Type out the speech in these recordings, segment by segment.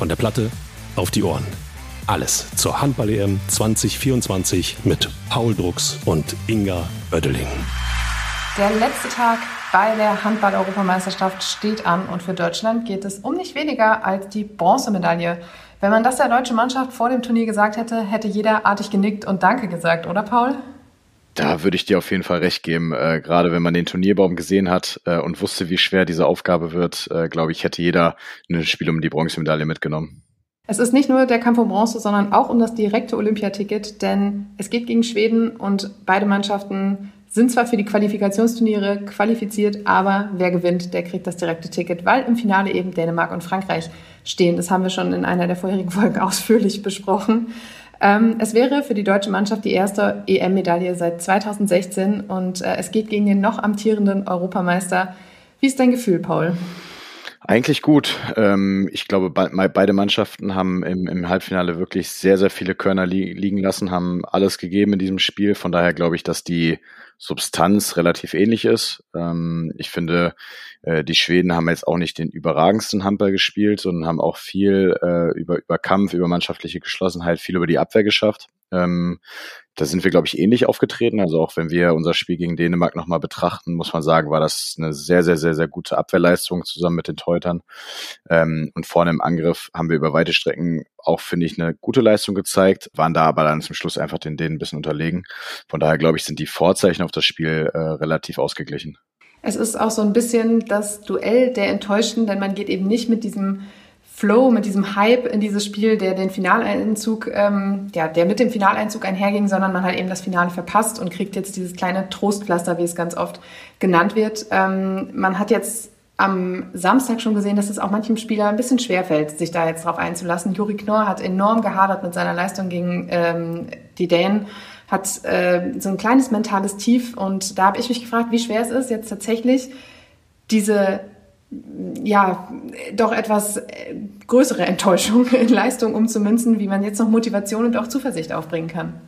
Von der Platte auf die Ohren. Alles zur Handball-EM 2024 mit Paul Drucks und Inga Oeddeling. Der letzte Tag bei der Handball-Europameisterschaft steht an und für Deutschland geht es um nicht weniger als die Bronzemedaille. Wenn man das der deutschen Mannschaft vor dem Turnier gesagt hätte, hätte jeder artig genickt und Danke gesagt, oder Paul? Da würde ich dir auf jeden Fall recht geben. Äh, gerade wenn man den Turnierbaum gesehen hat äh, und wusste, wie schwer diese Aufgabe wird, äh, glaube ich, hätte jeder ein Spiel um die Bronzemedaille mitgenommen. Es ist nicht nur der Kampf um Bronze, sondern auch um das direkte Olympiaticket, denn es geht gegen Schweden und beide Mannschaften sind zwar für die Qualifikationsturniere qualifiziert, aber wer gewinnt, der kriegt das direkte Ticket, weil im Finale eben Dänemark und Frankreich stehen. Das haben wir schon in einer der vorherigen Folgen ausführlich besprochen. Ähm, es wäre für die deutsche Mannschaft die erste EM-Medaille seit 2016 und äh, es geht gegen den noch amtierenden Europameister. Wie ist dein Gefühl, Paul? Eigentlich gut. Ähm, ich glaube, beide Mannschaften haben im, Halbfinale wirklich sehr, sehr viele Körner li liegen lassen, haben alles gegeben in diesem Spiel. Von daher glaube ich, dass die Substanz relativ ähnlich ist. Ähm, ich finde, äh, die Schweden haben jetzt auch nicht den überragendsten Handball gespielt, sondern haben auch viel äh, über, über Kampf, über mannschaftliche Geschlossenheit, viel über die Abwehr geschafft. Ähm, da sind wir, glaube ich, ähnlich aufgetreten. Also auch wenn wir unser Spiel gegen Dänemark nochmal betrachten, muss man sagen, war das eine sehr, sehr, sehr, sehr gute Abwehrleistung zusammen mit den Teutern. Ähm, und vorne im Angriff haben wir über weite Strecken auch, finde ich, eine gute Leistung gezeigt, waren da aber dann zum Schluss einfach den Dänen ein bisschen unterlegen. Von daher, glaube ich, sind die Vorzeichen auf das Spiel äh, relativ ausgeglichen. Es ist auch so ein bisschen das Duell der Enttäuschten, denn man geht eben nicht mit diesem Flow, mit diesem Hype in dieses Spiel, der den Finaleinzug, ähm, ja, der mit dem Finaleinzug einherging, sondern man hat eben das Finale verpasst und kriegt jetzt dieses kleine Trostpflaster, wie es ganz oft genannt wird. Ähm, man hat jetzt am Samstag schon gesehen, dass es auch manchem Spieler ein bisschen schwerfällt, sich da jetzt drauf einzulassen. Juri Knorr hat enorm gehadert mit seiner Leistung gegen ähm, die Dänen, hat äh, so ein kleines mentales Tief und da habe ich mich gefragt, wie schwer es ist, jetzt tatsächlich diese ja, doch etwas äh, größere Enttäuschung in Leistung umzumünzen, wie man jetzt noch Motivation und auch Zuversicht aufbringen kann.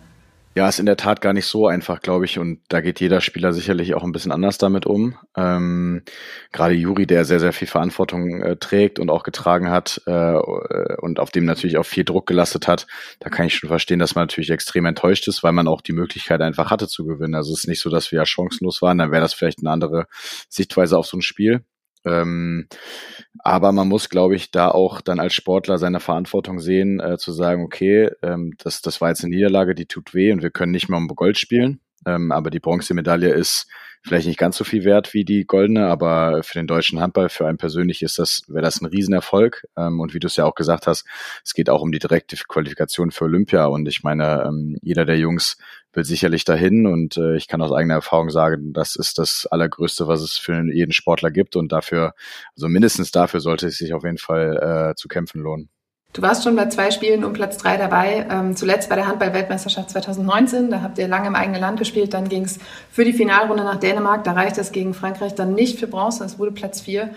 Ja, ist in der Tat gar nicht so einfach, glaube ich. Und da geht jeder Spieler sicherlich auch ein bisschen anders damit um. Ähm, Gerade Juri, der sehr, sehr viel Verantwortung äh, trägt und auch getragen hat äh, und auf dem natürlich auch viel Druck gelastet hat, da kann ich schon verstehen, dass man natürlich extrem enttäuscht ist, weil man auch die Möglichkeit einfach hatte zu gewinnen. Also es ist nicht so, dass wir ja chancenlos waren, dann wäre das vielleicht eine andere Sichtweise auf so ein Spiel. Ähm, aber man muss, glaube ich, da auch dann als Sportler seine Verantwortung sehen, äh, zu sagen, okay, ähm, das, das war jetzt eine Niederlage, die tut weh und wir können nicht mehr um Gold spielen. Ähm, aber die Bronzemedaille ist vielleicht nicht ganz so viel wert wie die goldene, aber für den deutschen Handball, für einen persönlich ist das, wäre das ein Riesenerfolg. Ähm, und wie du es ja auch gesagt hast, es geht auch um die direkte Qualifikation für Olympia. Und ich meine, ähm, jeder der Jungs will sicherlich dahin und äh, ich kann aus eigener Erfahrung sagen, das ist das Allergrößte, was es für jeden Sportler gibt und dafür, also mindestens dafür sollte es sich auf jeden Fall äh, zu kämpfen lohnen. Du warst schon bei zwei Spielen um Platz drei dabei. Ähm, zuletzt bei der Handball-Weltmeisterschaft 2019. Da habt ihr lange im eigenen Land gespielt. Dann ging es für die Finalrunde nach Dänemark. Da reicht es gegen Frankreich dann nicht für Bronze. Es wurde Platz vier.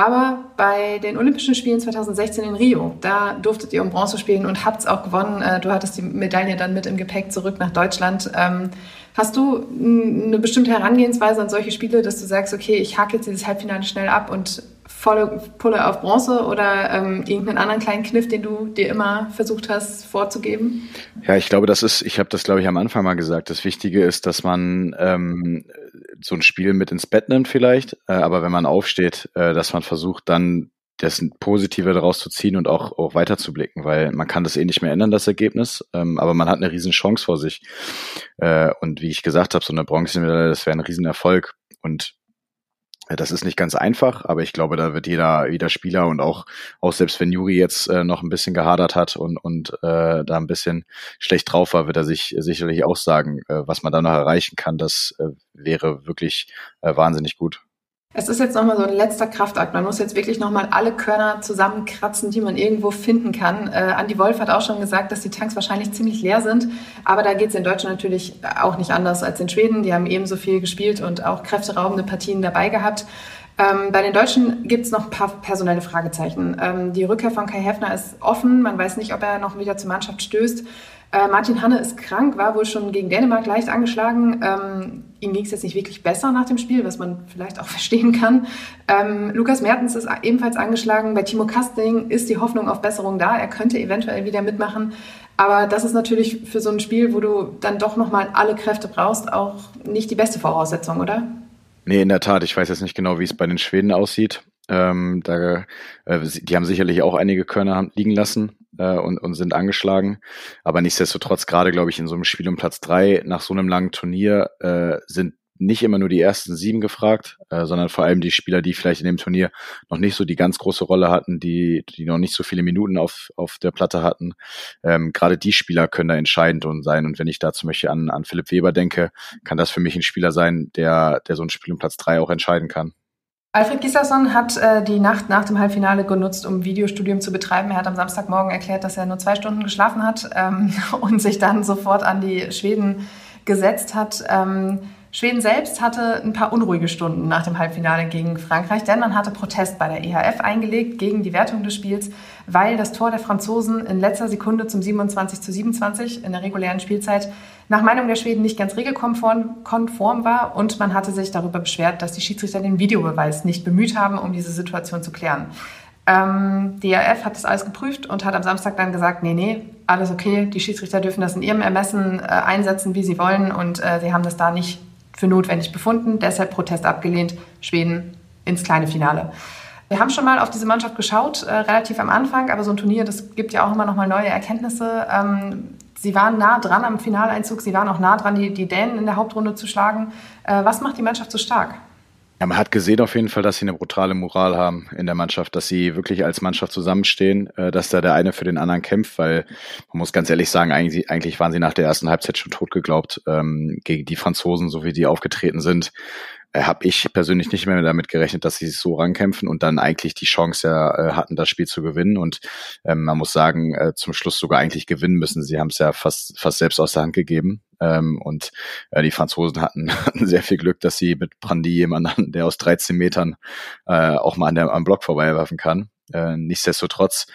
Aber bei den Olympischen Spielen 2016 in Rio, da durftet ihr um Bronze spielen und habt es auch gewonnen. Äh, du hattest die Medaille dann mit im Gepäck zurück nach Deutschland. Ähm, hast du eine bestimmte Herangehensweise an solche Spiele, dass du sagst, okay, ich hake jetzt dieses Halbfinale schnell ab und volle Pulle auf Bronze oder ähm, irgendeinen anderen kleinen Kniff, den du dir immer versucht hast vorzugeben? Ja, ich glaube, das ist, ich habe das, glaube ich, am Anfang mal gesagt. Das Wichtige ist, dass man ähm, so ein Spiel mit ins Bett nimmt vielleicht, äh, aber wenn man aufsteht, äh, dass man versucht, dann das Positive daraus zu ziehen und auch, auch weiterzublicken, weil man kann das eh nicht mehr ändern, das Ergebnis, ähm, aber man hat eine riesen Chance vor sich. Äh, und wie ich gesagt habe, so eine Bronzemedaille, das wäre ein Riesenerfolg. Und das ist nicht ganz einfach, aber ich glaube, da wird jeder, jeder Spieler und auch, auch selbst wenn Juri jetzt äh, noch ein bisschen gehadert hat und, und äh, da ein bisschen schlecht drauf war, wird er sich sicherlich auch sagen, äh, was man da noch erreichen kann. Das äh, wäre wirklich äh, wahnsinnig gut. Es ist jetzt nochmal so ein letzter Kraftakt. Man muss jetzt wirklich nochmal alle Körner zusammenkratzen, die man irgendwo finden kann. Äh, Andi Wolf hat auch schon gesagt, dass die Tanks wahrscheinlich ziemlich leer sind. Aber da geht es in Deutschland natürlich auch nicht anders als in Schweden. Die haben ebenso viel gespielt und auch kräfteraubende Partien dabei gehabt. Ähm, bei den Deutschen gibt es noch ein paar personelle Fragezeichen. Ähm, die Rückkehr von Kai Heffner ist offen. Man weiß nicht, ob er noch wieder zur Mannschaft stößt. Äh, Martin Hanne ist krank, war wohl schon gegen Dänemark leicht angeschlagen. Ähm, ihm ging es jetzt nicht wirklich besser nach dem Spiel, was man vielleicht auch verstehen kann. Ähm, Lukas Mertens ist ebenfalls angeschlagen. Bei Timo Kasting ist die Hoffnung auf Besserung da. Er könnte eventuell wieder mitmachen. Aber das ist natürlich für so ein Spiel, wo du dann doch nochmal alle Kräfte brauchst, auch nicht die beste Voraussetzung, oder? Nee, in der Tat. Ich weiß jetzt nicht genau, wie es bei den Schweden aussieht. Ähm, da, äh, die haben sicherlich auch einige Körner liegen lassen äh, und, und sind angeschlagen. Aber nichtsdestotrotz, gerade glaube ich, in so einem Spiel um Platz drei nach so einem langen Turnier äh, sind nicht immer nur die ersten sieben gefragt, äh, sondern vor allem die Spieler, die vielleicht in dem Turnier noch nicht so die ganz große Rolle hatten, die, die noch nicht so viele Minuten auf, auf der Platte hatten. Ähm, Gerade die Spieler können da entscheidend sein. Und wenn ich da zum Beispiel an, an Philipp Weber denke, kann das für mich ein Spieler sein, der, der so ein Spiel um Platz drei auch entscheiden kann. Alfred Gislason hat äh, die Nacht nach dem Halbfinale genutzt, um Videostudium zu betreiben. Er hat am Samstagmorgen erklärt, dass er nur zwei Stunden geschlafen hat ähm, und sich dann sofort an die Schweden gesetzt hat. Ähm, Schweden selbst hatte ein paar unruhige Stunden nach dem Halbfinale gegen Frankreich, denn man hatte Protest bei der EHF eingelegt gegen die Wertung des Spiels, weil das Tor der Franzosen in letzter Sekunde zum 27 zu 27 in der regulären Spielzeit nach Meinung der Schweden nicht ganz regelkonform war und man hatte sich darüber beschwert, dass die Schiedsrichter den Videobeweis nicht bemüht haben, um diese Situation zu klären. Ähm, die ERF hat das alles geprüft und hat am Samstag dann gesagt, nee, nee, alles okay, die Schiedsrichter dürfen das in ihrem Ermessen äh, einsetzen, wie sie wollen und äh, sie haben das da nicht für notwendig befunden, deshalb Protest abgelehnt, Schweden ins kleine Finale. Wir haben schon mal auf diese Mannschaft geschaut, äh, relativ am Anfang, aber so ein Turnier, das gibt ja auch immer noch mal neue Erkenntnisse. Ähm, sie waren nah dran am Finaleinzug, sie waren auch nah dran, die, die Dänen in der Hauptrunde zu schlagen. Äh, was macht die Mannschaft so stark? Ja, man hat gesehen auf jeden Fall, dass sie eine brutale Moral haben in der Mannschaft, dass sie wirklich als Mannschaft zusammenstehen, äh, dass da der eine für den anderen kämpft, weil man muss ganz ehrlich sagen, eigentlich, eigentlich waren sie nach der ersten Halbzeit schon tot geglaubt ähm, gegen die Franzosen, so wie die aufgetreten sind äh, habe ich persönlich nicht mehr damit gerechnet, dass sie so rankämpfen und dann eigentlich die Chance ja, äh, hatten, das Spiel zu gewinnen. Und ähm, man muss sagen, äh, zum Schluss sogar eigentlich gewinnen müssen. Sie haben es ja fast, fast selbst aus der Hand gegeben. Ähm, und äh, die Franzosen hatten, hatten sehr viel Glück, dass sie mit Brandy jemanden, der aus 13 Metern äh, auch mal an der, am Block vorbeiwerfen kann. Äh, nichtsdestotrotz,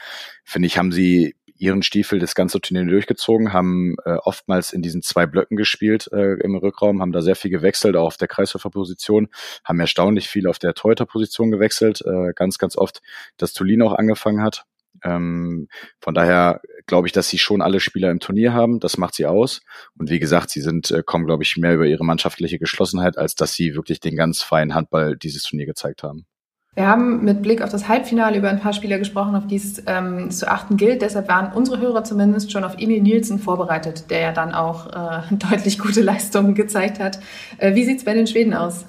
finde ich, haben sie ihren Stiefel das ganze Turnier durchgezogen, haben äh, oftmals in diesen zwei Blöcken gespielt äh, im Rückraum, haben da sehr viel gewechselt, auch auf der Kreisläuferposition, haben erstaunlich viel auf der Torhüterposition gewechselt, äh, ganz, ganz oft, dass Tulin auch angefangen hat. Ähm, von daher glaube ich, dass sie schon alle Spieler im Turnier haben. Das macht sie aus. Und wie gesagt, sie sind, äh, kommen, glaube ich, mehr über ihre mannschaftliche Geschlossenheit, als dass sie wirklich den ganz feinen Handball dieses Turnier gezeigt haben. Wir haben mit Blick auf das Halbfinale über ein paar Spieler gesprochen, auf die es ähm, zu achten gilt. Deshalb waren unsere Hörer zumindest schon auf Emil Nielsen vorbereitet, der ja dann auch äh, deutlich gute Leistungen gezeigt hat. Äh, wie sieht's bei den Schweden aus?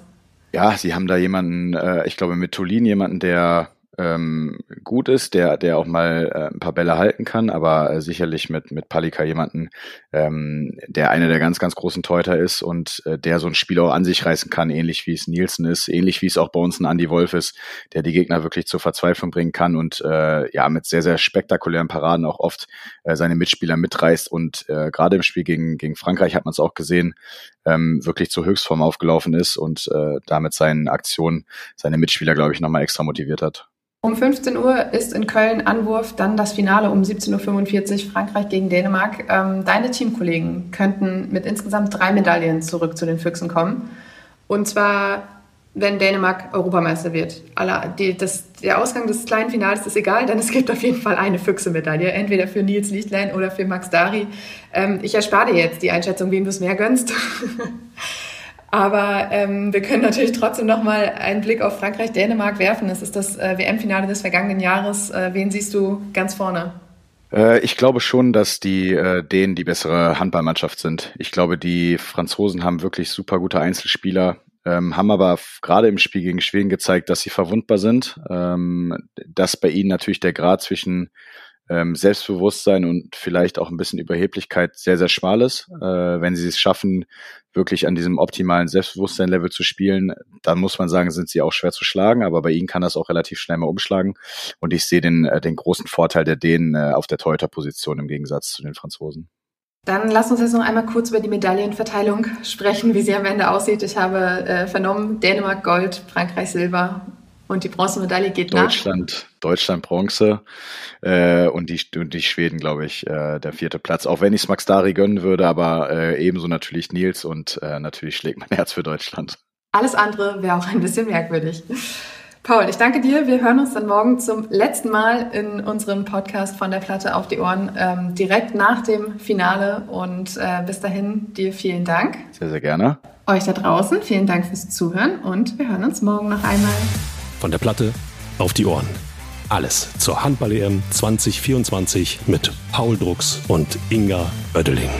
Ja, sie haben da jemanden, äh, ich glaube mit Tolin jemanden, der ähm, gut ist, der, der auch mal äh, ein paar Bälle halten kann, aber äh, sicherlich mit, mit Palika jemanden, ähm, der einer der ganz, ganz großen Teuter ist und äh, der so ein Spiel auch an sich reißen kann, ähnlich wie es Nielsen ist, ähnlich wie es auch bei uns ein Andy Wolf ist, der die Gegner wirklich zur Verzweiflung bringen kann und äh, ja mit sehr, sehr spektakulären Paraden auch oft äh, seine Mitspieler mitreißt und äh, gerade im Spiel gegen, gegen Frankreich hat man es auch gesehen, ähm, wirklich zur Höchstform aufgelaufen ist und äh, damit seinen Aktionen seine Mitspieler, glaube ich, nochmal extra motiviert hat. Um 15 Uhr ist in Köln Anwurf, dann das Finale um 17.45 Uhr Frankreich gegen Dänemark. Ähm, deine Teamkollegen könnten mit insgesamt drei Medaillen zurück zu den Füchsen kommen. Und zwar, wenn Dänemark Europameister wird. Der Ausgang des kleinen Finals ist egal, denn es gibt auf jeden Fall eine Füchse-Medaille, entweder für Nils Lichtlein oder für Max Dari. Ähm, ich erspare dir jetzt die Einschätzung, wem du es mehr gönnst. Aber ähm, wir können natürlich trotzdem noch mal einen Blick auf Frankreich-Dänemark werfen. Es ist das äh, WM-Finale des vergangenen Jahres. Äh, wen siehst du ganz vorne? Äh, ich glaube schon, dass die äh, Dänen die bessere Handballmannschaft sind. Ich glaube, die Franzosen haben wirklich super gute Einzelspieler, ähm, haben aber gerade im Spiel gegen Schweden gezeigt, dass sie verwundbar sind. Ähm, dass bei ihnen natürlich der Grad zwischen ähm, Selbstbewusstsein und vielleicht auch ein bisschen Überheblichkeit sehr, sehr schmal ist. Äh, wenn sie es schaffen, wirklich an diesem optimalen Selbstbewusstsein-Level zu spielen, dann muss man sagen, sind sie auch schwer zu schlagen, aber bei ihnen kann das auch relativ schnell mal umschlagen. Und ich sehe den, äh, den großen Vorteil der Dänen äh, auf der Torhüter-Position im Gegensatz zu den Franzosen. Dann lass uns jetzt noch einmal kurz über die Medaillenverteilung sprechen, wie sie am Ende aussieht. Ich habe äh, vernommen, Dänemark Gold, Frankreich Silber. Und die Bronzemedaille geht Deutschland, nach? Deutschland Bronze äh, und, die, und die Schweden, glaube ich, äh, der vierte Platz. Auch wenn ich es Max Dari gönnen würde, aber äh, ebenso natürlich Nils und äh, natürlich schlägt mein Herz für Deutschland. Alles andere wäre auch ein bisschen merkwürdig. Paul, ich danke dir. Wir hören uns dann morgen zum letzten Mal in unserem Podcast von der Platte auf die Ohren, ähm, direkt nach dem Finale. Und äh, bis dahin dir vielen Dank. Sehr, sehr gerne. Euch da draußen, vielen Dank fürs Zuhören und wir hören uns morgen noch einmal. Von der Platte auf die Ohren. Alles zur Handball-EM 2024 mit Paul Drucks und Inga Oeddeling.